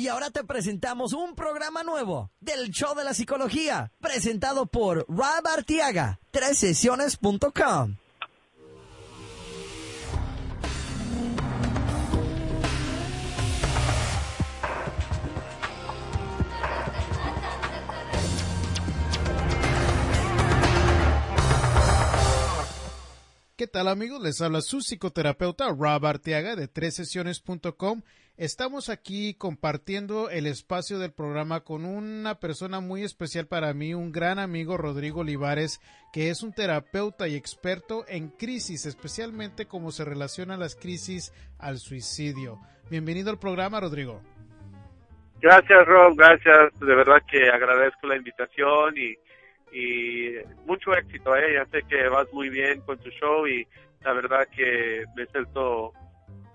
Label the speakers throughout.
Speaker 1: Y ahora te presentamos un programa nuevo del Show de la Psicología, presentado por Rob Artiaga, sesiones.com.
Speaker 2: ¿Qué tal amigos? Les habla su psicoterapeuta Rob Arteaga de sesiones.com. Estamos aquí compartiendo el espacio del programa con una persona muy especial para mí, un gran amigo Rodrigo Olivares, que es un terapeuta y experto en crisis, especialmente cómo se relacionan las crisis al suicidio. Bienvenido al programa, Rodrigo.
Speaker 3: Gracias, Rob, gracias. De verdad que agradezco la invitación y y mucho éxito, ¿eh? ya sé que vas muy bien con tu show y la verdad que me siento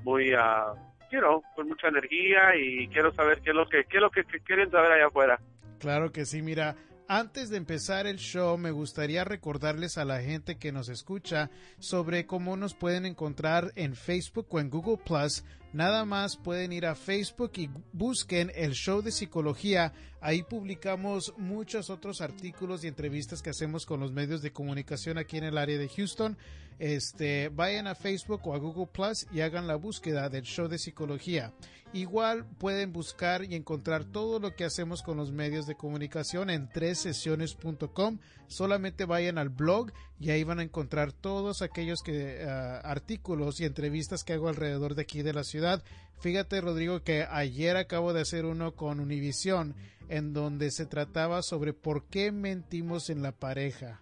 Speaker 3: muy, uh, con mucha energía y quiero saber qué es lo que, qué es lo que quieren saber allá afuera.
Speaker 2: Claro que sí, mira, antes de empezar el show, me gustaría recordarles a la gente que nos escucha sobre cómo nos pueden encontrar en Facebook o en Google Plus. Nada más pueden ir a Facebook y busquen el show de psicología. Ahí publicamos muchos otros artículos y entrevistas que hacemos con los medios de comunicación aquí en el área de Houston. Este, vayan a Facebook o a Google Plus y hagan la búsqueda del show de psicología. Igual pueden buscar y encontrar todo lo que hacemos con los medios de comunicación en tres sesiones.com. Solamente vayan al blog y ahí van a encontrar todos aquellos que, ah, artículos y entrevistas que hago alrededor de aquí de la ciudad. Fíjate, Rodrigo, que ayer acabo de hacer uno con Univision en donde se trataba sobre por qué mentimos en la pareja.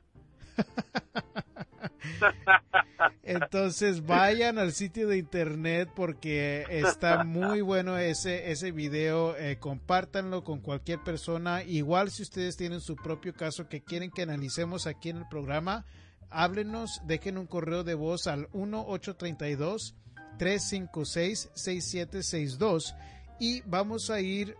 Speaker 2: Entonces vayan al sitio de internet porque está muy bueno ese, ese video. Eh, compártanlo con cualquier persona. Igual si ustedes tienen su propio caso que quieren que analicemos aquí en el programa, háblenos, dejen un correo de voz al 1832 356 6762 y vamos a ir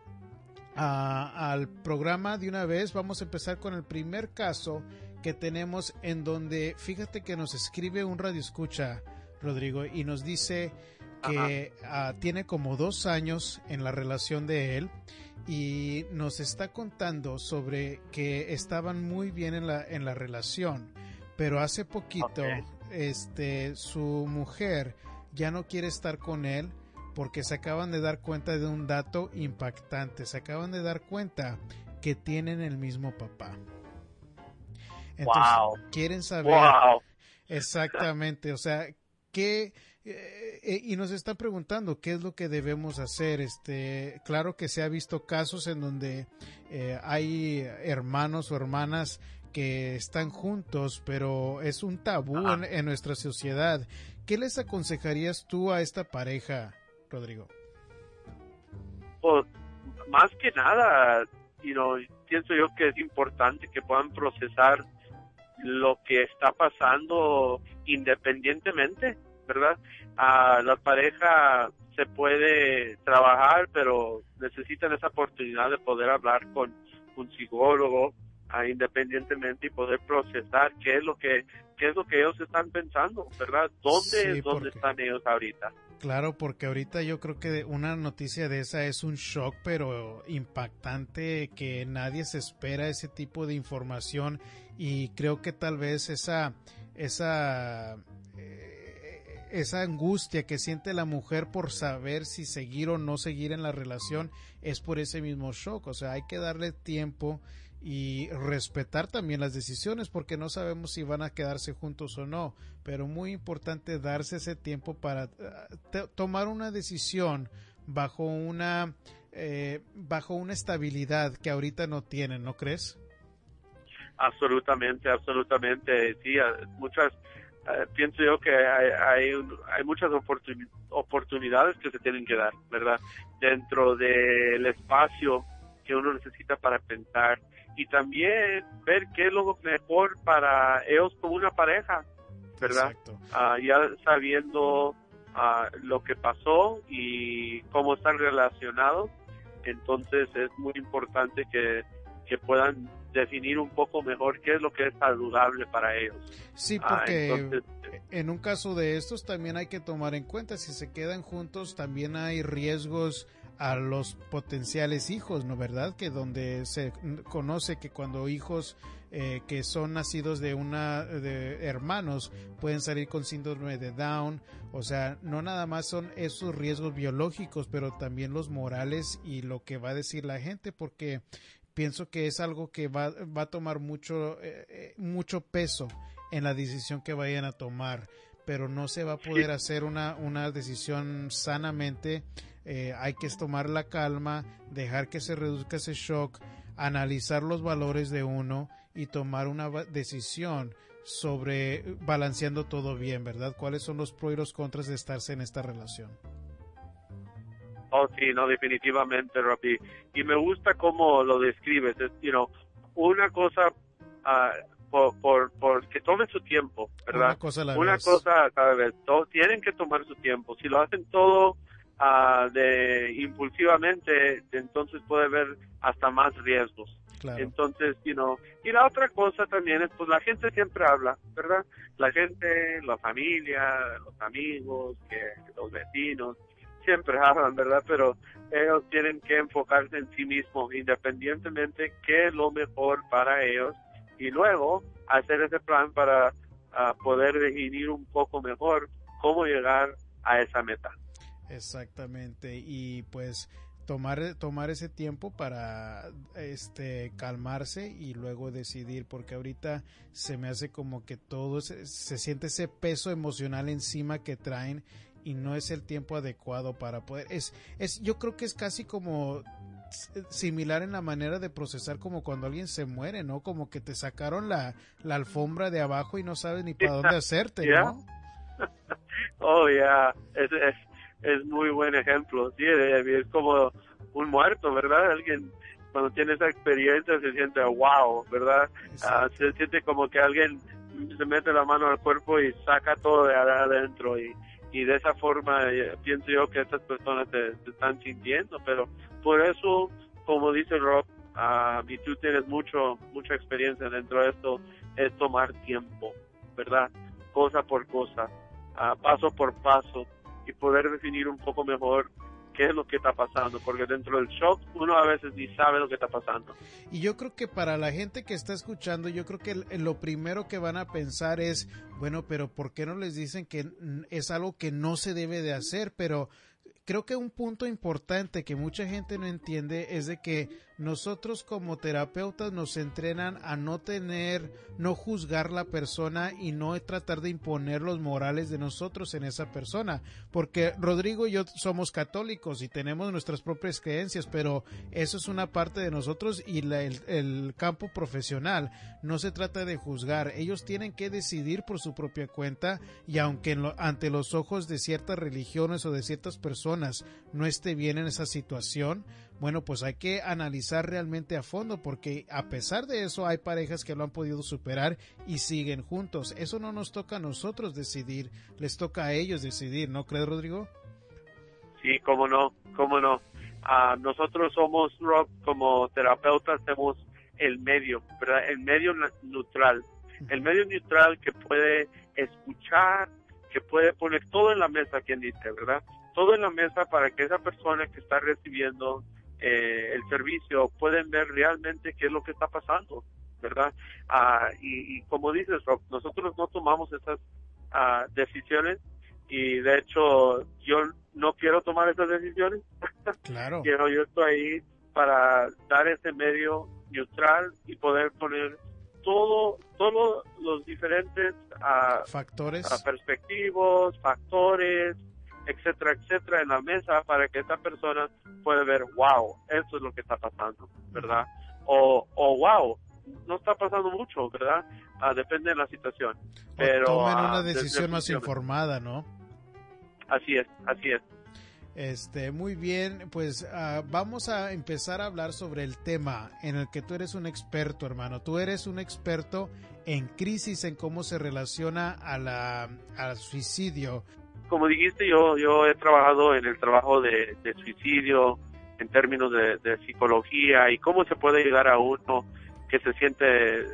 Speaker 2: al programa de una vez. Vamos a empezar con el primer caso que tenemos en donde, fíjate que nos escribe un radio escucha, Rodrigo, y nos dice que ah, tiene como dos años en la relación de él y nos está contando sobre que estaban muy bien en la, en la relación, pero hace poquito este, su mujer ya no quiere estar con él porque se acaban de dar cuenta de un dato impactante, se acaban de dar cuenta que tienen el mismo papá. Entonces, quieren saber exactamente, o sea, qué eh, eh, y nos están preguntando qué es lo que debemos hacer. Este, claro que se ha visto casos en donde eh, hay hermanos o hermanas que están juntos, pero es un tabú en, nuestra sociedad. ¿Qué les aconsejarías tú a esta pareja, Rodrigo?
Speaker 3: Pues, más que nada, pienso yo que es importante que puedan procesar lo que está pasando independientemente, ¿verdad? A la pareja se puede trabajar, pero necesitan esa oportunidad de poder hablar con un psicólogo ah, independientemente y poder procesar qué es lo que qué es lo que ellos están pensando, ¿verdad? ¿Dónde, ¿dónde están ellos ahorita?
Speaker 2: Claro, porque ahorita yo creo que una noticia de esa es un shock, pero impactante, que nadie se espera ese tipo de información y creo que tal vez esa, esa, eh, esa angustia que siente la mujer por saber si seguir o no seguir en la relación es por ese mismo shock, o sea, hay que darle tiempo y respetar también las decisiones porque no sabemos si van a quedarse juntos o no, pero muy importante darse ese tiempo para eh, tomar una decisión bajo una eh, bajo una estabilidad que ahorita no tienen, ¿no crees?
Speaker 3: Absolutamente, absolutamente, sí, muchas eh, pienso yo que hay, hay, hay muchas oportunidades que se tienen que dar, ¿verdad? Dentro del espacio que uno necesita para pensar y también ver qué es lo mejor para ellos como una pareja, ¿verdad? Ah, ya sabiendo ah, lo que pasó y cómo están relacionados, entonces es muy importante que, que puedan definir un poco mejor qué es lo que es saludable para ellos.
Speaker 2: Sí, ah, porque en un caso de estos también hay que tomar en cuenta si se quedan juntos también hay riesgos a los potenciales hijos, ¿no verdad? Que donde se conoce que cuando hijos eh, que son nacidos de una de hermanos pueden salir con síndrome de Down, o sea, no nada más son esos riesgos biológicos, pero también los morales y lo que va a decir la gente, porque pienso que es algo que va, va a tomar mucho, eh, eh, mucho peso en la decisión que vayan a tomar, pero no se va a poder hacer una, una decisión sanamente. Eh, hay que tomar la calma, dejar que se reduzca ese shock, analizar los valores de uno y tomar una decisión sobre balanceando todo bien, ¿verdad? ¿Cuáles son los pros y los contras de estarse en esta relación?
Speaker 3: Oh, sí, no, definitivamente, Rafi. Y me gusta cómo lo describes. Es, you know, una cosa uh, por, por, por, que tome su tiempo, ¿verdad?
Speaker 2: Una cosa a la
Speaker 3: una
Speaker 2: vez.
Speaker 3: cosa cada vez. Todo, tienen que tomar su tiempo. Si lo hacen todo uh, de impulsivamente, entonces puede haber hasta más riesgos.
Speaker 2: Claro.
Speaker 3: Entonces, you know, y la otra cosa también es, pues la gente siempre habla, ¿verdad? La gente, la familia, los amigos, que los vecinos, siempre hablan, ¿verdad? Pero ellos tienen que enfocarse en sí mismos, independientemente qué es lo mejor para ellos, y luego hacer ese plan para uh, poder definir un poco mejor cómo llegar a esa meta.
Speaker 2: Exactamente, y pues tomar tomar ese tiempo para este calmarse y luego decidir porque ahorita se me hace como que todo se, se, siente ese peso emocional encima que traen y no es el tiempo adecuado para poder es es yo creo que es casi como similar en la manera de procesar como cuando alguien se muere, ¿no? Como que te sacaron la, la alfombra de abajo y no sabes ni para dónde hacerte. ¿no?
Speaker 3: oh, yeah. es, es, es muy buen ejemplo. Sí, es como un muerto, ¿verdad? Alguien cuando tiene esa experiencia se siente wow, ¿verdad? Uh, se siente como que alguien se mete la mano al cuerpo y saca todo de adentro y, y de esa forma eh, pienso yo que estas personas se, se, están sintiendo, pero por eso, como dice Rob, uh, y tú tienes mucho, mucha experiencia dentro de esto, es tomar tiempo, ¿verdad? Cosa por cosa, uh, paso por paso, y poder definir un poco mejor qué es lo que está pasando, porque dentro del shock uno a veces ni sabe lo que está pasando.
Speaker 2: Y yo creo que para la gente que está escuchando, yo creo que lo primero que van a pensar es, bueno, pero ¿por qué no les dicen que es algo que no se debe de hacer? Pero creo que un punto importante que mucha gente no entiende es de que nosotros como terapeutas nos entrenan a no tener, no juzgar la persona y no tratar de imponer los morales de nosotros en esa persona. Porque Rodrigo y yo somos católicos y tenemos nuestras propias creencias, pero eso es una parte de nosotros y la, el, el, campo profesional. No se trata de juzgar. Ellos tienen que decidir por su propia cuenta y aunque lo, ante los ojos de ciertas religiones o de ciertas personas no esté bien en esa situación, bueno, pues hay que analizar realmente a fondo porque a pesar de eso hay parejas que lo han podido superar y siguen juntos. Eso no nos toca a nosotros decidir, les toca a ellos decidir, ¿no crees, Rodrigo?
Speaker 3: Sí, cómo no, cómo no. Uh, nosotros somos, Rob, como terapeutas, somos el medio, ¿verdad? El medio neutral. El medio neutral que puede escuchar, que puede poner todo en la mesa, quien dice, ¿verdad? Todo en la mesa para que esa persona que está recibiendo eh, el servicio pueden ver realmente qué es lo que está pasando, ¿verdad? Ah, y, y, como dices, Rob, nosotros no tomamos esas ah, decisiones y de hecho yo no quiero tomar esas decisiones.
Speaker 2: Claro.
Speaker 3: quiero, yo estoy ahí para dar ese medio neutral y poder poner todo, todos los diferentes uh,
Speaker 2: factores,
Speaker 3: uh, perspectivos, factores, etcétera, etcétera, en la mesa para que esa persona pueda ver, wow, eso es lo que está pasando, ¿verdad? O, o wow, no está pasando mucho, ¿verdad? Uh, depende de la situación. Pero,
Speaker 2: tomen una decisión más informada, ¿no?
Speaker 3: Así es, así es.
Speaker 2: Este, muy bien, pues uh, vamos a empezar a hablar sobre el tema en el que tú eres un experto, hermano. Tú eres un experto en crisis, en cómo se relaciona a la, al suicidio.
Speaker 3: Como dijiste, yo, yo he trabajado en el trabajo de, de suicidio en términos de, de, psicología y cómo se puede ayudar a uno que se siente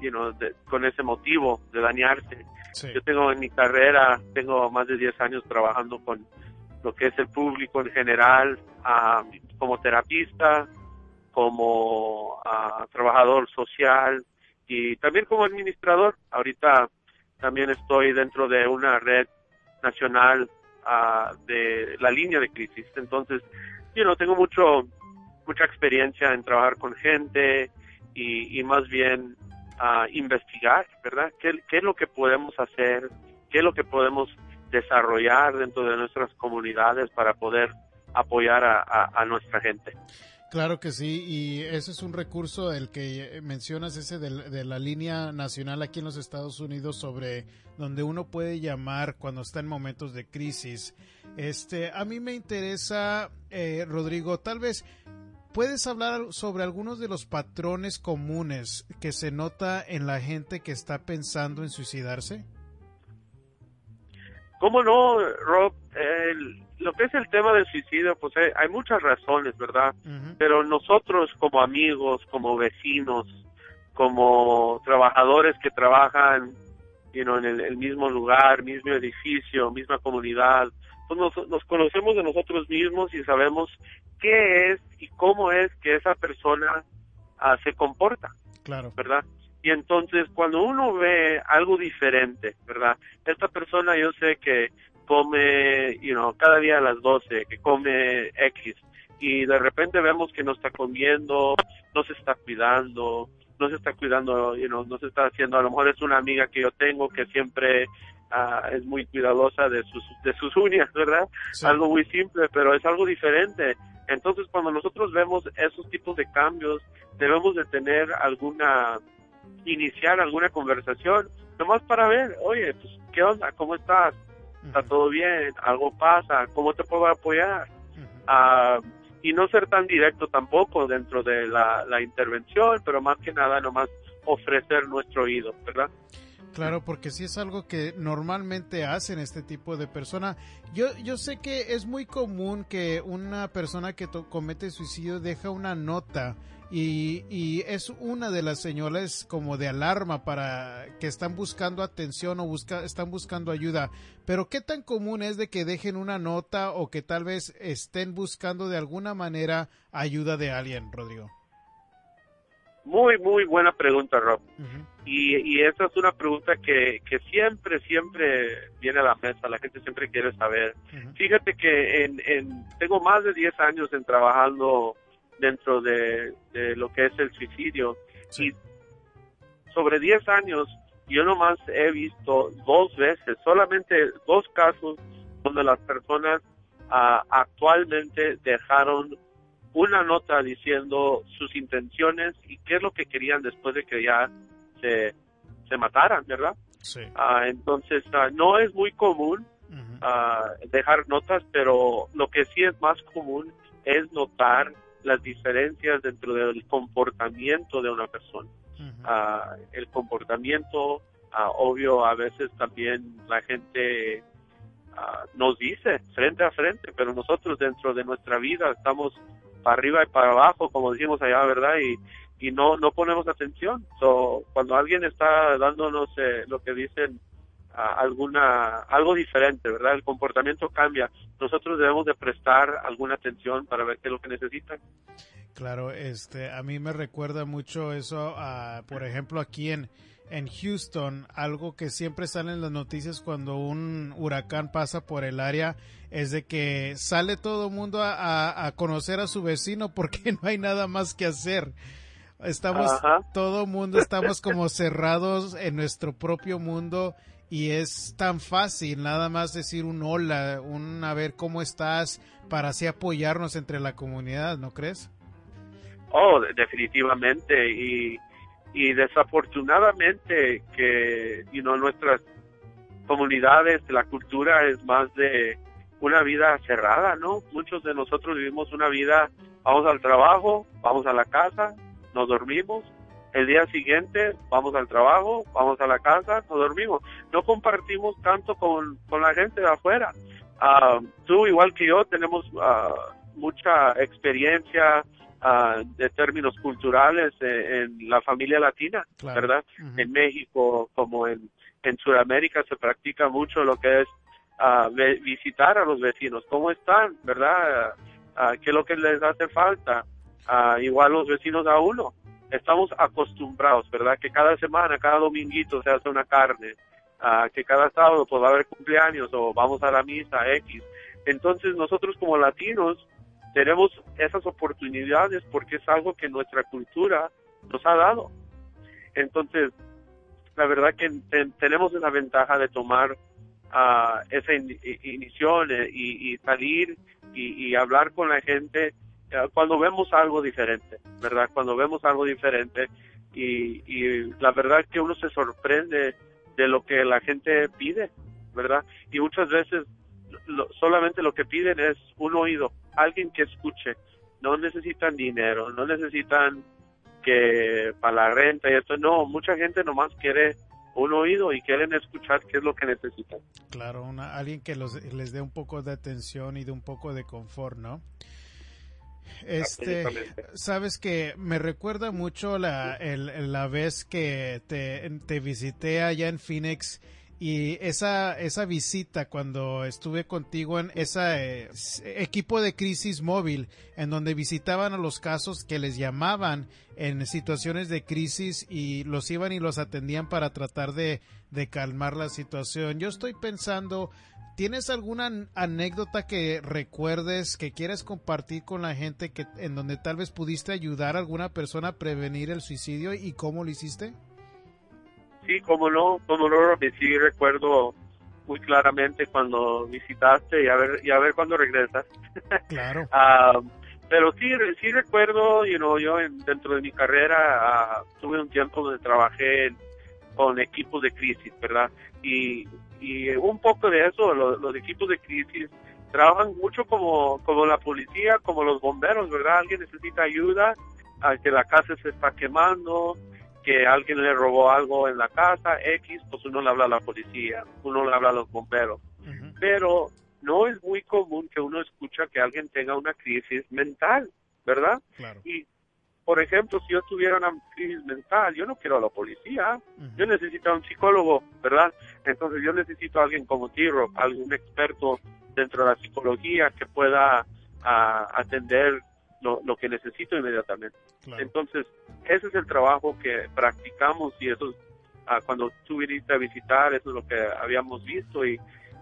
Speaker 3: you know, de, con ese motivo de dañarse. Sí. Yo tengo en mi carrera, tengo más de 10 años trabajando con lo que es el público en general, como terapista, como trabajador social y también como administrador. Ahorita también estoy dentro de una red nacional de la línea de crisis. Entonces, yo no tengo mucho mucha experiencia en trabajar con gente y, más bien investigar, ¿verdad? ¿Qué, es lo que podemos hacer? ¿Qué es lo que podemos desarrollar dentro de nuestras comunidades para poder apoyar a, nuestra gente?
Speaker 2: Claro que sí, y ese es un recurso el que mencionas, ese de, la línea nacional aquí en los Estados Unidos sobre donde uno puede llamar cuando está en momentos de crisis. Este, a mí me interesa, eh, Rodrigo, tal vez ¿Puedes hablar sobre algunos de los patrones comunes que se nota en la gente que está pensando en suicidarse?
Speaker 3: ¿Cómo no, Rob? lo que es el tema del suicidio, pues hay, hay muchas razones, ¿verdad? Pero nosotros como amigos, como vecinos, como trabajadores que trabajan you en el, mismo lugar, mismo edificio, misma comunidad, pues nos, nos conocemos de nosotros mismos y sabemos qué es y cómo es que esa persona ah, se comporta.
Speaker 2: Claro.
Speaker 3: ¿Verdad? Y entonces cuando uno ve algo diferente, ¿verdad? Esta persona yo sé que come, you know, cada día a las 12, que come X, y de repente vemos que no está comiendo, no se está cuidando, no se está cuidando, you know, no se está haciendo, a lo mejor es una amiga que yo tengo que siempre ah, es muy cuidadosa de sus, de sus uñas, ¿verdad? Algo muy simple, pero es algo diferente. Entonces, cuando nosotros vemos esos tipos de cambios, debemos de tener alguna, iniciar alguna conversación, nomás para ver, oye, pues, ¿qué onda? ¿Cómo estás? ¿Está todo bien? ¿Algo pasa? ¿Cómo te puedo apoyar? Ah, y no ser tan directo tampoco dentro de la, la intervención, pero más que nada nomás ofrecer nuestro oído, ¿verdad?
Speaker 2: Claro, porque sí es algo que normalmente hacen este tipo de persona. Yo, yo sé que es muy común que una persona que comete suicidio deja una nota y, y, es una de las señales como de alarma para que están buscando atención o busca, están buscando ayuda. Pero ¿qué tan común es de que dejen una nota o que tal vez estén buscando de alguna manera ayuda de alguien, Rodrigo?
Speaker 3: Muy, muy buena pregunta, Rob. y, y, esa es una pregunta que, que siempre, siempre viene a la mesa, la gente siempre quiere saber. Fíjate que en, en, tengo más de 10 años en trabajando dentro de, lo que es el suicidio y sobre 10 años yo nomás he visto dos veces, solamente dos casos donde las personas ah, actualmente dejaron una nota diciendo sus intenciones y qué es lo que querían después de que ya se, se mataran, ¿verdad?
Speaker 2: Sí.
Speaker 3: Ah, entonces, ah, no es muy común ah, dejar notas, pero lo que sí es más común es notar las diferencias dentro del comportamiento de una persona. el comportamiento, obvio, a veces también la gente nos dice frente a frente, pero nosotros dentro de nuestra vida estamos para arriba y para abajo, como decimos allá, ¿verdad? Y, y no, no ponemos atención. So, cuando alguien está dándonos eh, lo que dicen, alguna algo diferente, ¿verdad? El comportamiento cambia. Nosotros debemos de prestar alguna atención para ver qué es lo que necesitan.
Speaker 2: Claro, este, a mí me recuerda mucho eso, por ejemplo, aquí en, en Houston, algo que siempre sale en las noticias cuando un huracán pasa por el área es de que sale todo el mundo a, conocer a su vecino porque no hay nada más que hacer. Estamos, todo el mundo estamos como cerrados en nuestro propio mundo y es tan fácil nada más decir un hola, un a ver cómo estás para así apoyarnos entre la comunidad, ¿no crees?
Speaker 3: Oh, definitivamente y y desafortunadamente que you nuestras comunidades, la cultura es más de una vida cerrada, ¿no? Muchos de nosotros vivimos una vida, vamos al trabajo, vamos a la casa, nos dormimos, el día siguiente vamos al trabajo, vamos a la casa, nos dormimos. No compartimos tanto con, con la gente de afuera. Uh, tú, igual que yo, tenemos uh, mucha experiencia Ah, de términos culturales eh, en la familia latina, ¿verdad? En México, como en, en Sudamérica, se practica mucho lo que es visitar a los vecinos, cómo están, ¿verdad? ¿Qué es lo que les hace falta? igual los vecinos a uno. Estamos acostumbrados, ¿verdad? Que cada semana, cada dominguito se hace una carne, que cada sábado pues va a haber cumpleaños o vamos a la misa X. Entonces nosotros como latinos tenemos esas oportunidades porque es algo que nuestra cultura nos ha dado. Entonces, la verdad que tenemos esa ventaja de tomar uh, esa inición eh, y, salir y, hablar con la gente cuando vemos algo diferente, ¿verdad? Cuando vemos algo diferente y, y la verdad que uno se sorprende de lo que la gente pide, ¿verdad? Y muchas veces solamente lo que piden es un oído, alguien que escuche. No necesitan dinero, no necesitan que para la renta y esto, no, mucha gente nomás quiere un oído y quieren escuchar qué es lo que necesitan.
Speaker 2: Claro, una, alguien que los, les dé un poco de atención y de un poco de confort, ¿no? Este, sabes que me recuerda mucho la, el, la vez que te, te visité allá en Phoenix y esa, esa visita cuando estuve contigo en ese eh, equipo de crisis móvil, en donde visitaban a los casos que les llamaban en situaciones de crisis y los iban y los atendían para tratar de, de calmar la situación. Yo estoy pensando, ¿tienes alguna anécdota que recuerdes que quieres compartir con la gente que, en donde tal vez pudiste ayudar a alguna persona a prevenir el suicidio y cómo lo hiciste?
Speaker 3: Sí, como no, como no, sí recuerdo muy claramente cuando visitaste y a ver, y a ver cuándo regresas.
Speaker 2: Claro.
Speaker 3: Ah, pero sí, sí recuerdo, you know, yo dentro de mi carrera uh, tuve un tiempo donde trabajé con equipos de crisis, ¿verdad? Y, y un poco de eso, los, equipos de crisis trabajan mucho como, como la policía, como los bomberos, ¿verdad? Alguien necesita ayuda, a que la casa se está quemando, que alguien le robó algo en la casa, X, pues uno le habla a la policía, uno le habla a los bomberos. Pero no es muy común que uno escucha que alguien tenga una crisis mental, ¿verdad? Y, por ejemplo, si yo tuviera una crisis mental, yo no quiero a la policía, yo necesito a un psicólogo, ¿verdad? Entonces yo necesito a alguien como Tiro, algún experto dentro de la psicología que pueda ah, atender lo, lo que necesito inmediatamente. Entonces, ese es el trabajo que practicamos y eso, ah, cuando tú viniste a visitar, eso es lo que habíamos visto y,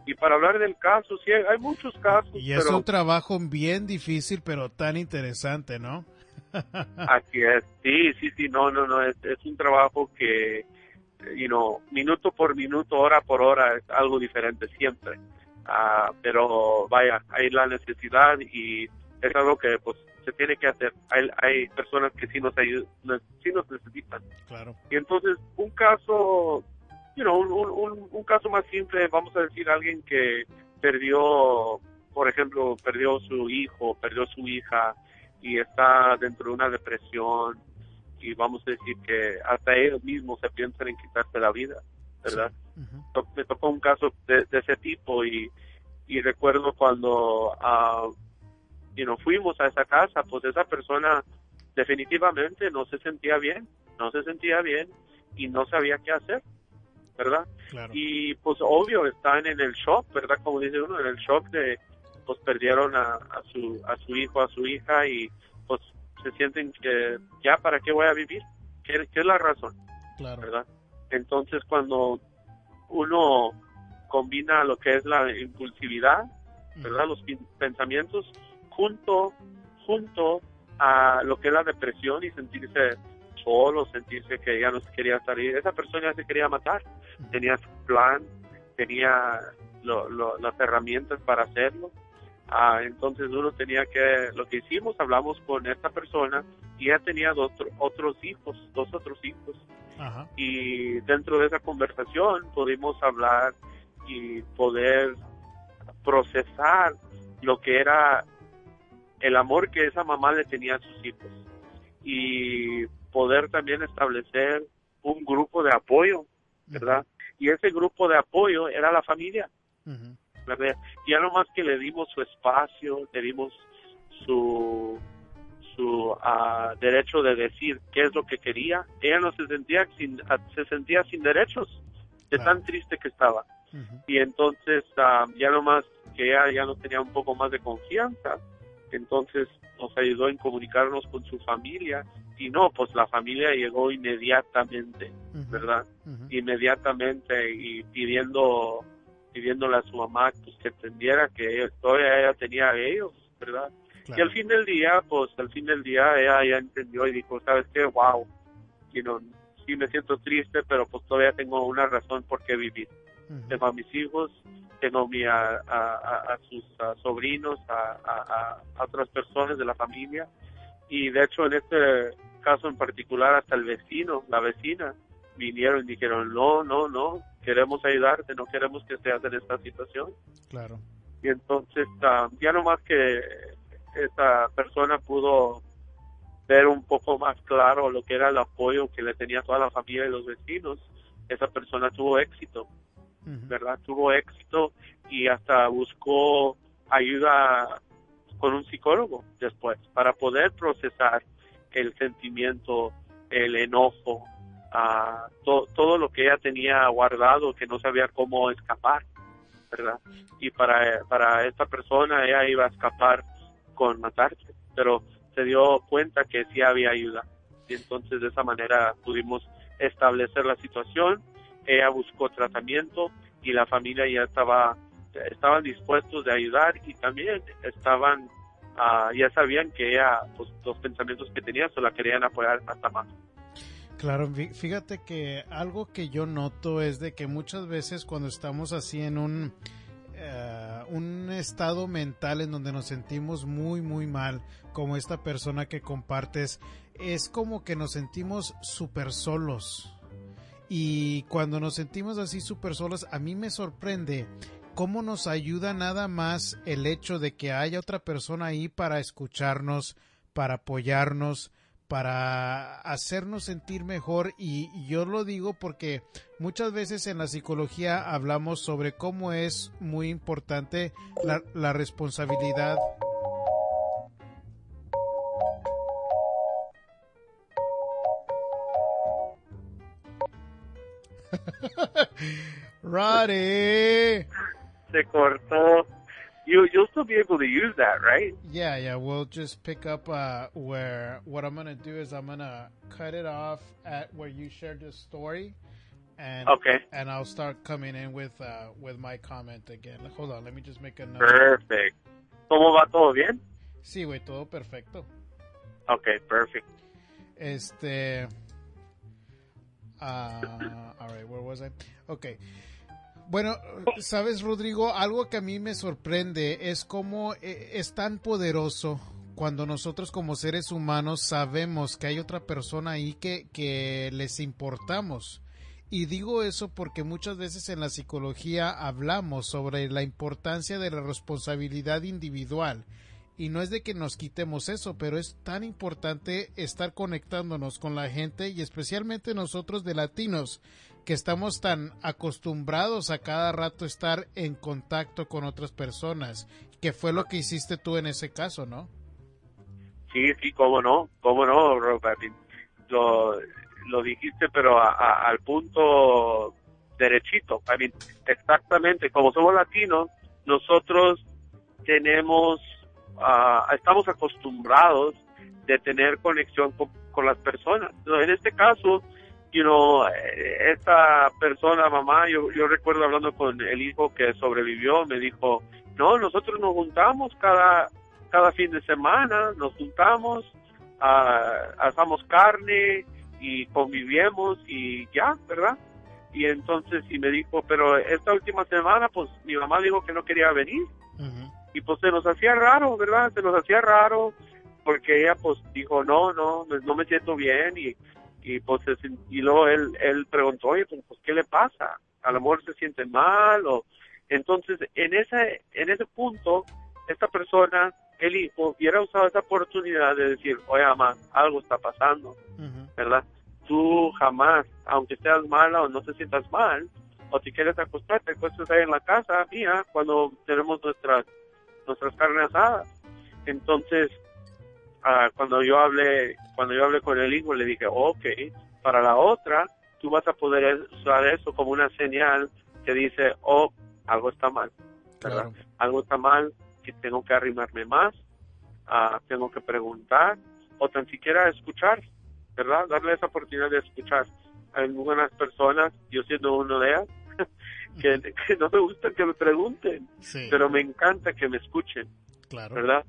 Speaker 3: y para hablar del caso, sí, hay, muchos casos.
Speaker 2: Y es un trabajo bien difícil, pero tan interesante, ¿no?
Speaker 3: Así es, sí, sí, sí, no, no, no, es, es un trabajo que, you know, minuto por minuto, hora por hora, es algo diferente siempre. Uh, pero vaya, hay la necesidad y es algo que pues se tiene que hacer. Hay, hay personas que sí nos ayudan, sí nos necesitan.
Speaker 2: Claro.
Speaker 3: Y entonces, un caso, you know, un, un, un, caso más simple, vamos a decir, alguien que perdió, por ejemplo, perdió su hijo, perdió su hija y está dentro de una depresión y vamos a decir que hasta ellos mismos se piensan en quitarse la vida, ¿verdad? Me tocó un caso de, ese tipo y, y recuerdo cuando uh, y nos fuimos a esa casa, pues esa persona definitivamente no se sentía bien, no se sentía bien y no sabía qué hacer, ¿verdad? Y pues obvio están en el shock, ¿verdad? Como dice uno, en el shock de pues perdieron a, su a su hijo, a su hija y pues se sienten que ya para qué voy a vivir, ¿qué, es la razón? ¿Verdad? Entonces cuando uno combina lo que es la impulsividad, ¿verdad? Los pensamientos junto, junto a lo que es la depresión y sentirse solo, sentirse que ya no se quería salir. Esa persona ya se quería matar, tenía su plan, tenía las herramientas para hacerlo. Ah, entonces uno tenía que, lo que hicimos, hablamos con esta persona y ella tenía dos, otros hijos, dos otros hijos. Y dentro de esa conversación pudimos hablar y poder procesar lo que era el amor que esa mamá le tenía a sus hijos y poder también establecer un grupo de apoyo, ¿verdad? Y ese grupo de apoyo era la familia, ¿verdad? Ya no más que le dimos su espacio, le dimos su su ah, derecho de decir qué es lo que quería, ella no se sentía sin, ah, se sentía sin derechos, de tan triste que estaba. Y entonces ah, ya nomás que ella ya no tenía un poco más de confianza, entonces nos ayudó en comunicarnos con su familia y no, pues la familia llegó inmediatamente, ¿verdad? Inmediatamente y pidiendo pidiéndole a su mamá pues, que entendiera que todavía ella tenía a ellos, ¿verdad? Y al fin del día, pues al fin del día ella ya entendió y dijo, ¿sabes qué? Wow, you know, sí me siento triste, pero pues todavía tengo una razón por qué vivir. Tengo a mis hijos, tengo a, a, sus sobrinos, a, a, otras personas de la familia. Y de hecho, en este caso en particular, hasta el vecino, la vecina, vinieron y dijeron, no, no, no, queremos ayudarte, no queremos que estés en esta situación.
Speaker 2: Claro.
Speaker 3: Y entonces, uh, ya más que esa persona pudo ver un poco más claro lo que era el apoyo que le tenía toda la familia y los vecinos, esa persona tuvo éxito, ¿verdad? Tuvo éxito y hasta buscó ayuda con un psicólogo después para poder procesar el sentimiento, el enojo, uh, todo lo que ella tenía guardado que no sabía cómo escapar, ¿verdad? Y para, para esta persona ella iba a escapar con matarse, pero se dio cuenta que sí había ayuda. Y entonces de esa manera pudimos establecer la situación, ella buscó tratamiento y la familia ya estaba estaban dispuestos de ayudar y también estaban uh, ya sabían que ella pues, los pensamientos que tenía se la querían apoyar hasta más.
Speaker 2: Claro, fíjate que algo que yo noto es de que muchas veces cuando estamos así en un eh, un estado mental en donde nos sentimos muy muy mal como esta persona que compartes es como que nos sentimos súper solos y cuando nos sentimos así súper solos a mí me sorprende cómo nos ayuda nada más el hecho de que haya otra persona ahí para escucharnos para apoyarnos para hacernos sentir mejor. Y, yo lo digo porque muchas veces en la psicología hablamos sobre cómo es muy importante la, la responsabilidad Roddy.
Speaker 3: Se cortó. you you'll still be able to use that, right?
Speaker 2: Yeah, yeah. We'll just pick up uh, where what I'm gonna do is I'm gonna cut it off at where you shared the story, and
Speaker 3: okay,
Speaker 2: and I'll start coming in with uh, with my comment again. Hold on, let me just make a note.
Speaker 3: Perfect. ¿Cómo va todo bien?
Speaker 2: Sí, güey, todo perfecto.
Speaker 3: Okay, perfect.
Speaker 2: Este. Uh, all right, where was I? Okay. Bueno, sabes, Rodrigo, algo que a mí me sorprende es cómo eh, es tan poderoso cuando nosotros como seres humanos sabemos que hay otra persona ahí que, que les importamos. Y digo eso porque muchas veces en la psicología hablamos sobre la importancia de la responsabilidad individual. Y no es de que nos quitemos eso, pero es tan importante estar conectándonos con la gente y especialmente nosotros de latinos, que estamos tan acostumbrados a cada rato estar en contacto con otras personas, que fue lo que hiciste tú en ese caso, ¿no?
Speaker 3: Sí, sí, cómo no, cómo no, Robert. Lo, lo dijiste, pero al punto derechito. exactamente, como somos latinos, nosotros tenemos, uh, estamos acostumbrados de tener conexión con, con las personas. en este caso, you know, esta persona, mamá, yo, yo recuerdo hablando con el hijo que sobrevivió, me dijo, no, nosotros nos juntamos cada, cada fin de semana, nos juntamos, uh, asamos carne y convivimos y ya, ¿verdad? Y entonces, y me dijo, pero esta última semana, pues mi mamá dijo que no quería venir. Y pues se nos hacía raro, ¿verdad? Se nos hacía raro porque ella pues dijo, no, no, no me siento bien y y pues y luego él él preguntó oye pues, pues, qué le pasa a lo mejor se siente mal o entonces en ese en ese punto esta persona el hijo hubiera usado esa oportunidad de decir oye mamá algo está pasando verdad tú jamás aunque seas mala o no te sientas mal o si quieres acostarte pues ahí en la casa mía cuando tenemos nuestras nuestras carnes asadas entonces cuando yo hablé, cuando yo hablé con el hijo, le dije, ok, para la otra, tú vas a poder usar eso como una señal que dice, oh, algo está mal, ¿verdad? Algo está mal, que tengo que arrimarme más, ah, tengo que preguntar, o tan siquiera escuchar, ¿verdad? Darle esa oportunidad de escuchar. Hay buenas personas, yo siendo uno de ellas, que, no me gusta que me pregunten, pero me encanta que me escuchen, ¿verdad?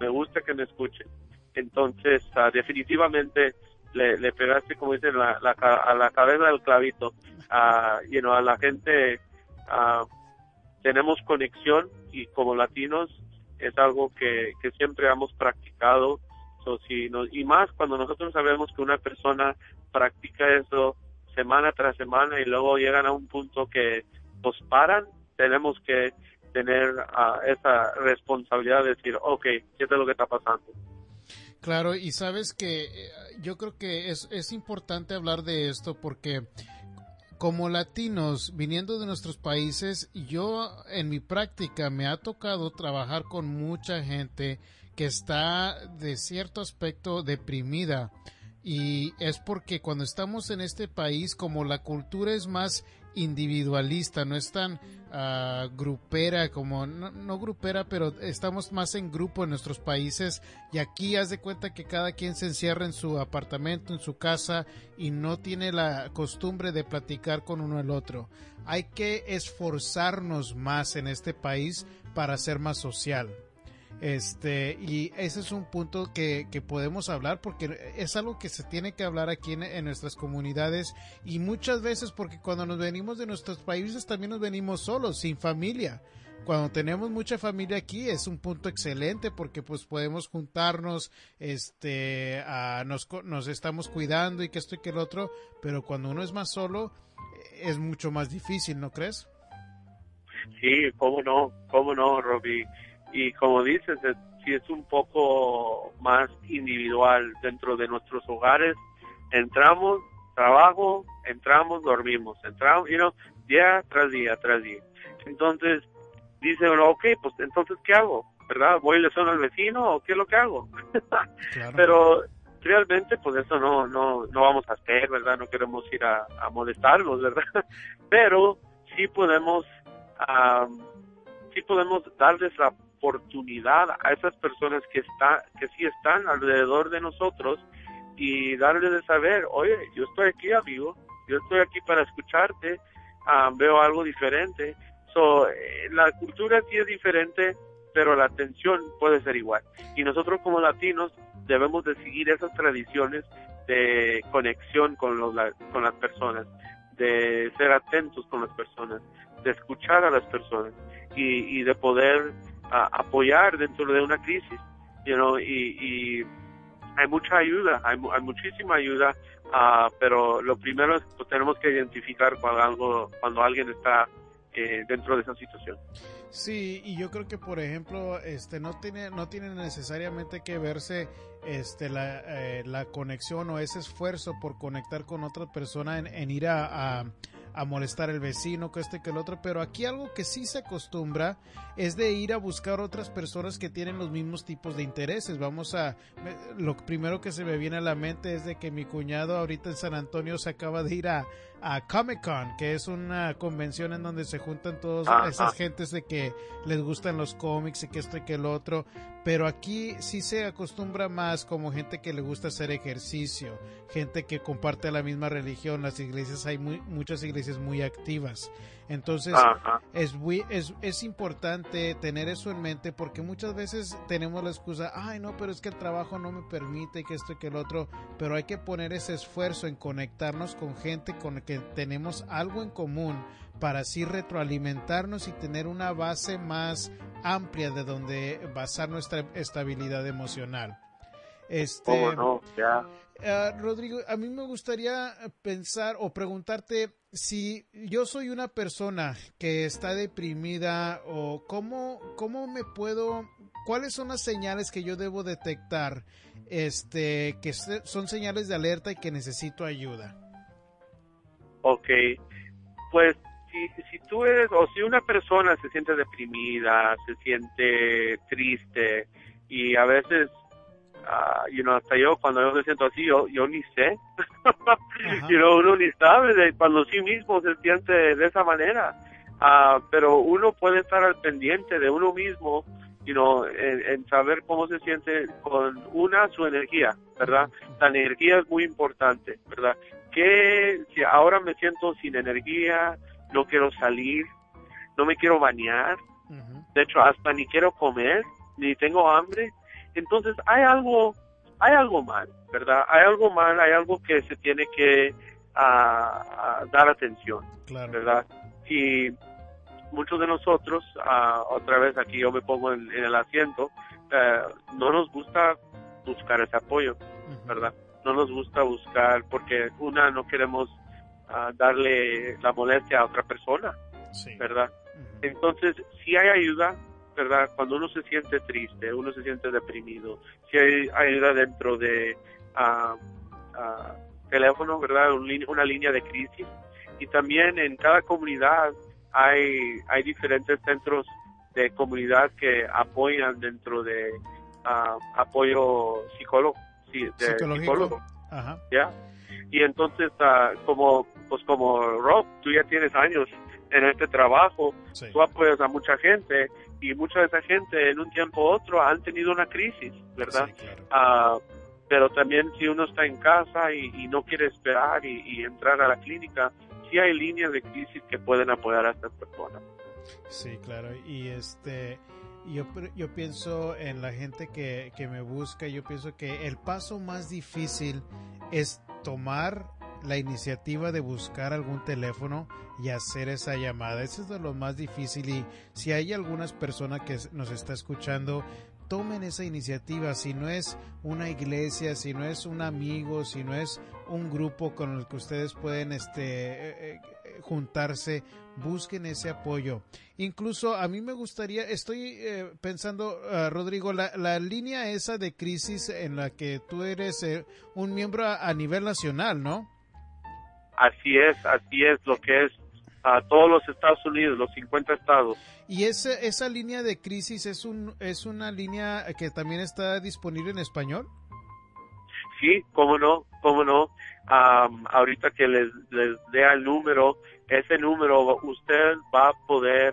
Speaker 3: Me gusta que me escuchen. Entonces, ah, definitivamente le, le, pegaste, como dicen, la, a la cabeza del clavito. a a la gente uh, tenemos conexión y como latinos es algo que, que siempre hemos practicado. So, si y más cuando nosotros sabemos que una persona practica eso semana tras semana y luego llegan a un punto que nos paran, tenemos que tener uh, esa responsabilidad de decir, ok, ¿qué es lo que está pasando?
Speaker 2: Claro, y sabes que eh, yo creo que es, es importante hablar de esto porque como latinos viniendo de nuestros países, yo en mi práctica me ha tocado trabajar con mucha gente que está de cierto aspecto deprimida y es porque cuando estamos en este país como la cultura es más individualista, no es tan uh, grupera como, no, grupera, pero estamos más en grupo en nuestros países y aquí haz de cuenta que cada quien se encierra en su apartamento, en su casa y no tiene la costumbre de platicar con uno el otro. Hay que esforzarnos más en este país para ser más social. Este, y ese es un punto que, que, podemos hablar porque es algo que se tiene que hablar aquí en, nuestras comunidades y muchas veces porque cuando nos venimos de nuestros países también nos venimos solos, sin familia. Cuando tenemos mucha familia aquí es un punto excelente porque pues podemos juntarnos, este, nos, nos estamos cuidando y que esto y que el otro, pero cuando uno es más solo es mucho más difícil, ¿no crees?
Speaker 3: Sí, cómo no, cómo no, Robbie y como dices, si es un poco más individual dentro de nuestros hogares, entramos, trabajo, entramos, dormimos, entramos, you know, día tras día tras día. Entonces, dice uno, ok, pues entonces, ¿qué hago? ¿Verdad? ¿Voy y le sueno al vecino o qué es lo que hago? Pero realmente, pues eso no, no, no vamos a hacer, ¿verdad? No queremos ir a, molestarlos, ¿verdad? Pero sí podemos, sí podemos darles la oportunidad a esas personas que está, que sí están alrededor de nosotros y darles de saber, oye, yo estoy aquí, amigo, yo estoy aquí para escucharte, ah, veo algo diferente. So, eh, la cultura sí es diferente, pero la atención puede ser igual. Y nosotros como latinos debemos de seguir esas tradiciones de conexión con, los, con las personas, de ser atentos con las personas, de escuchar a las personas y de poder apoyar dentro de una crisis, you y, hay mucha ayuda, hay, muchísima ayuda, ah, pero lo primero es que tenemos que identificar cuando, algo, cuando alguien está eh, dentro de esa situación.
Speaker 2: Sí, y yo creo que por ejemplo, este no tiene no tiene necesariamente que verse este la, eh, conexión o ese esfuerzo por conectar con otra persona en, ir a a molestar el vecino, que este que el otro, pero aquí algo que sí se acostumbra es de ir a buscar otras personas que tienen los mismos tipos de intereses. Vamos a, lo primero que se me viene a la mente es de que mi cuñado ahorita en San Antonio se acaba de ir a, a Comic Con, que es una convención en donde se juntan todas esas gentes de que les gustan los cómics y que esto y que el otro, pero aquí sí se acostumbra más como gente que le gusta hacer ejercicio, gente que comparte la misma religión, las iglesias hay muchas iglesias muy activas. Entonces es, muy, es, es importante tener eso en mente porque muchas veces tenemos la excusa, ay no, pero es que el trabajo no me permite que esto y que el otro, pero hay que poner ese esfuerzo en conectarnos con gente con que tenemos algo en común para así retroalimentarnos y tener una base más amplia de donde basar nuestra estabilidad emocional. Este,
Speaker 3: no? Ya.
Speaker 2: Ah, Rodrigo, a mí me gustaría pensar o preguntarte si yo soy una persona que está deprimida o cómo, cómo me puedo, cuáles son las señales que yo debo detectar, este, que son señales de alerta y que necesito ayuda.
Speaker 3: Ok, pues si, si tú eres, o si una persona se siente deprimida, se siente triste y a veces uh, you know, hasta yo cuando yo me siento así, yo, yo ni sé, you know, uno ni sabe de cuando sí mismo se siente de esa manera. Ah, pero uno puede estar al pendiente de uno mismo, you know, en, en saber cómo se siente con una, su energía, ¿verdad? La energía es muy importante, ¿verdad? Que si ahora me siento sin energía, no quiero salir, no me quiero bañar, de hecho hasta ni quiero comer, ni tengo hambre, entonces hay algo, hay algo mal, ¿verdad? Hay algo mal, hay algo que se tiene que ah, ah, dar atención.
Speaker 2: Claro.
Speaker 3: ¿verdad? Y muchos de nosotros, ah, otra vez aquí yo me pongo en, en el asiento, eh, no nos gusta buscar ese apoyo. ¿verdad? No nos gusta buscar porque una no queremos darle la molestia a otra persona,
Speaker 2: Sí.
Speaker 3: ¿verdad? Entonces, si hay ayuda, ¿verdad? Cuando uno se siente triste, uno se siente deprimido, si hay ayuda dentro de ah, teléfono, ¿verdad? Una línea de crisis. Y también en cada comunidad hay, hay diferentes centros de comunidad que apoyan dentro de apoyo psicólogo, de
Speaker 2: Psicológico.
Speaker 3: psicólogo.
Speaker 2: Ajá.
Speaker 3: ¿ya? Y entonces, ah, como, pues como Rob, tú ya tienes años en este trabajo,
Speaker 2: Sí.
Speaker 3: tú apoyas a mucha gente y mucha de esa gente en un tiempo u otro han tenido una crisis, ¿verdad?
Speaker 2: Sí, claro.
Speaker 3: Ah, pero también si uno está en casa y, y no quiere esperar y, y entrar a la clínica, sí hay líneas de crisis que pueden apoyar a estas personas.
Speaker 2: Sí, claro. Y este, yo, yo pienso en la gente que, que me busca, yo pienso que el paso más difícil es tomar la iniciativa de buscar algún teléfono y hacer esa llamada. Eso es de lo más difícil y si hay algunas personas que nos está escuchando, tomen esa iniciativa. Si no es una iglesia, si no es un amigo, si no es un grupo con el que ustedes pueden este, eh, eh, juntarse, busquen ese apoyo. Incluso a mí me gustaría, estoy eh, pensando, ah, Rodrigo, la, la línea esa de crisis en la que tú eres eh, un miembro a nivel nacional, ¿no?
Speaker 3: Así es, así es lo que es a todos los Estados Unidos, los 50 estados.
Speaker 2: Y ese, esa línea de crisis es, un, es una línea que también está disponible en español.
Speaker 3: Sí, cómo no, cómo no. Ahorita que les, les dé el número, ese número usted va a poder,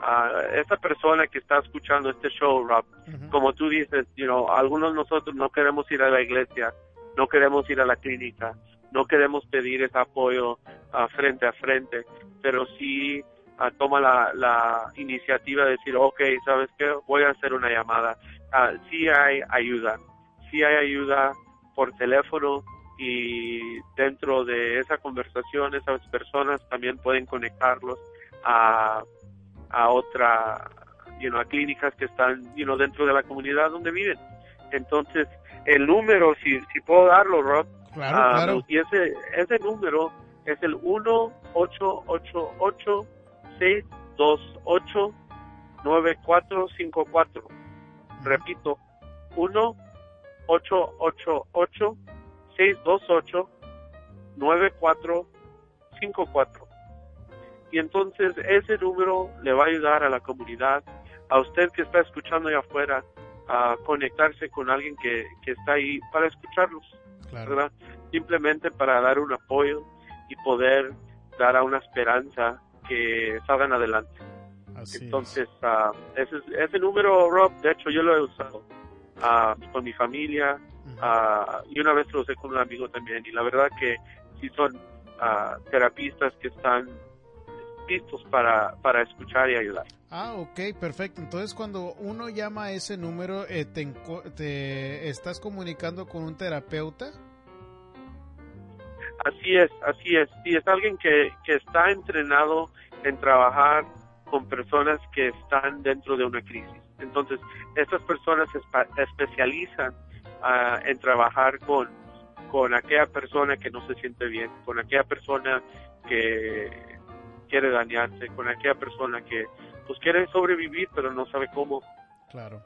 Speaker 3: ah, esa persona que está escuchando este show, Rob, como tú dices, you know, algunos de nosotros no queremos ir a la iglesia, no queremos ir a la clínica, no queremos pedir ese apoyo ah, frente a frente, pero sí ah, toma la, la iniciativa de decir, ok, ¿sabes qué? Voy a hacer una llamada. Ah, sí hay ayuda, sí hay ayuda por teléfono y dentro de esa conversación esas personas también pueden conectarlos a, a otra, you know, a clínicas que están you know, dentro de la comunidad donde viven. Entonces, el número, si, si puedo darlo, Rob,
Speaker 2: Claro,
Speaker 3: ah,
Speaker 2: claro.
Speaker 3: y ese, ese número es el 1-888-628-9454. Repito, 1-888-628-9454. Y entonces ese número le va a ayudar a la comunidad, a usted que está escuchando allá afuera, a conectarse con alguien que, que está ahí para escucharlos,
Speaker 2: claro.
Speaker 3: ¿verdad? Simplemente para dar un apoyo y poder dar a una esperanza que salgan adelante.
Speaker 2: Así es.
Speaker 3: Entonces, ah, ese, ese número, Rob, de hecho yo lo he usado ah, con mi familia ah, y una vez lo usé con un amigo también. Y la verdad que sí son terapistas que están listos para, para escuchar y ayudar.
Speaker 2: Ah, ok, perfecto. Entonces, cuando uno llama a ese número, eh, te, estás comunicando con un terapeuta.
Speaker 3: Así es, así es. Y es alguien que, que está entrenado en trabajar con personas que están dentro de una crisis. Entonces, estas personas se especializan ah, en trabajar con, con aquella persona que no se siente bien, con aquella persona que quiere dañarse, con aquella persona que pues quiere sobrevivir pero no sabe cómo.
Speaker 2: Claro.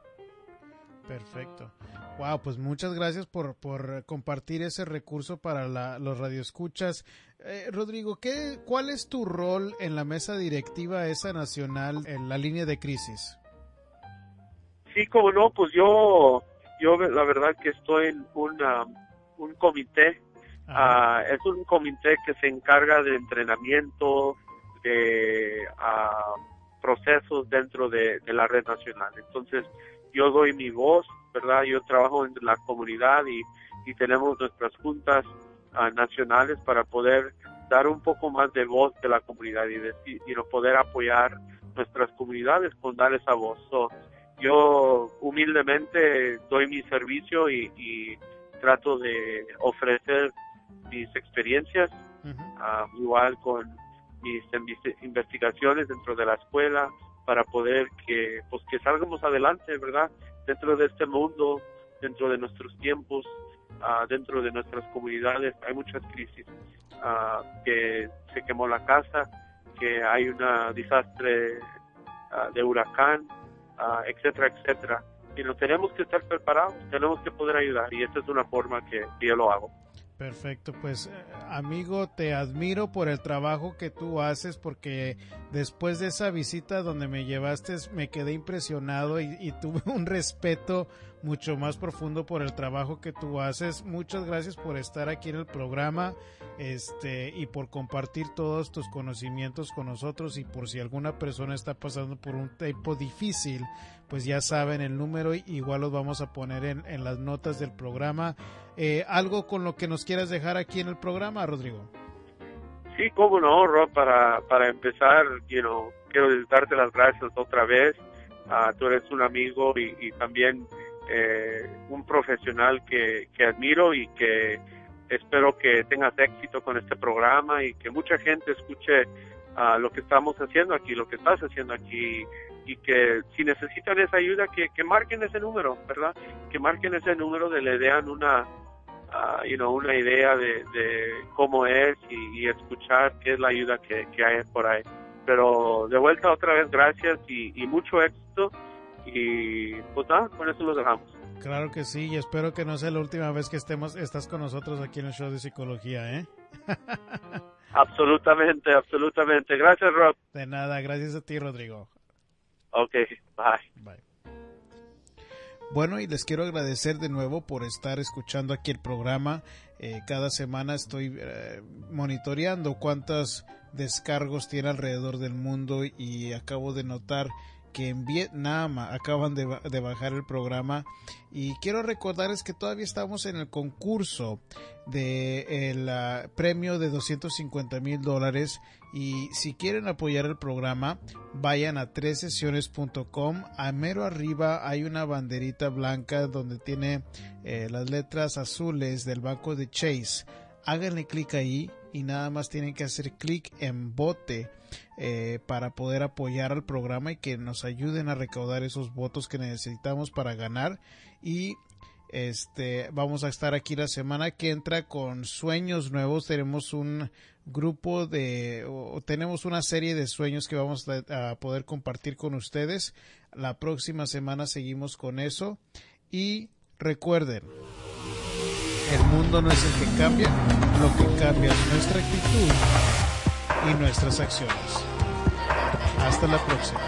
Speaker 2: Perfecto. Wow, pues muchas gracias por, por compartir ese recurso para la- los radioescuchas. Eh, Rodrigo, ¿qué, ¿cuál es tu rol en la mesa directiva esa nacional en la línea de crisis?
Speaker 3: Sí, como no, pues yo, yo la verdad que estoy en una, un comité. Ah, es un comité que se encarga de entrenamiento, de ah, procesos dentro de, la red nacional. Entonces, yo doy mi voz, ¿verdad? Yo trabajo en la comunidad y, tenemos nuestras juntas ah, nacionales para poder dar un poco más de voz de la comunidad y, y, poder apoyar nuestras comunidades con dar esa voz. yo humildemente doy mi servicio y, trato de ofrecer mis experiencias, ah, igual con mis investigaciones dentro de la escuela para poder que pues que salgamos adelante, ¿verdad? Dentro de este mundo, dentro de nuestros tiempos, uh, dentro de nuestras comunidades hay muchas crisis, uh, que se quemó la casa, que hay un desastre uh, de huracán, etcétera, etcétera. Y no tenemos que estar preparados, tenemos que poder ayudar y esta es una forma que yo lo hago.
Speaker 2: Perfecto, pues eh, amigo, te admiro por el trabajo que tú haces porque después de esa visita donde me llevaste me quedé impresionado y, y tuve un respeto mucho más profundo por el trabajo que tú haces. Muchas gracias por estar aquí en el programa este y por compartir todos tus conocimientos con nosotros y por si alguna persona está pasando por un tiempo difícil, pues ya saben el número, igual los vamos a poner en, en las notas del programa. Eh, ¿Algo con lo que nos quieras dejar aquí en el programa, Rodrigo?
Speaker 3: Sí, cómo no, Rob, para, para empezar, you quiero darte las gracias otra vez. Uh, tú eres un amigo y, también eh, un profesional que, que admiro y que espero que tengas éxito con este programa y que mucha gente escuche uh, lo que estamos haciendo aquí, lo que estás haciendo aquí y que si necesitan esa ayuda que, que marquen ese número, ¿verdad? Que marquen ese número de le den una uh, you know, una idea de, de cómo es y, escuchar qué es la ayuda que, que, hay por ahí. Pero de vuelta otra vez gracias y, y mucho éxito y pues nada, con eso lo dejamos.
Speaker 2: Claro que sí, y espero que no sea la última vez que estemos, estás con nosotros aquí en el show de psicología, ¿eh?
Speaker 3: absolutamente, absolutamente. Gracias, Rob.
Speaker 2: De nada, gracias a ti, Rodrigo.
Speaker 3: Ok, bye.
Speaker 2: Bye. Bueno, y les quiero agradecer de nuevo por estar escuchando aquí el programa. Eh, cada semana estoy eh, monitoreando cuántos descargos tiene alrededor del mundo y acabo de notar que en Vietnam acaban de, bajar el programa. Y quiero recordarles que todavía estamos en el concurso de el ah, premio de 250 mil dólares. Y si quieren apoyar el programa vayan a tres sesiones.com a mero arriba hay una banderita blanca donde tiene eh, las letras azules del banco de Chase. Háganle clic ahí y nada más tienen que hacer clic en bote eh, para poder apoyar al programa y que nos ayuden a recaudar esos votos que necesitamos para ganar. Y este vamos a estar aquí la semana que entra con sueños nuevos. Tenemos un grupo de o tenemos una serie de sueños que vamos a, poder compartir con ustedes. La próxima semana seguimos con eso. Y recuerden el mundo no es el que cambia, lo que cambia es nuestra actitud y nuestras acciones. Hasta la próxima.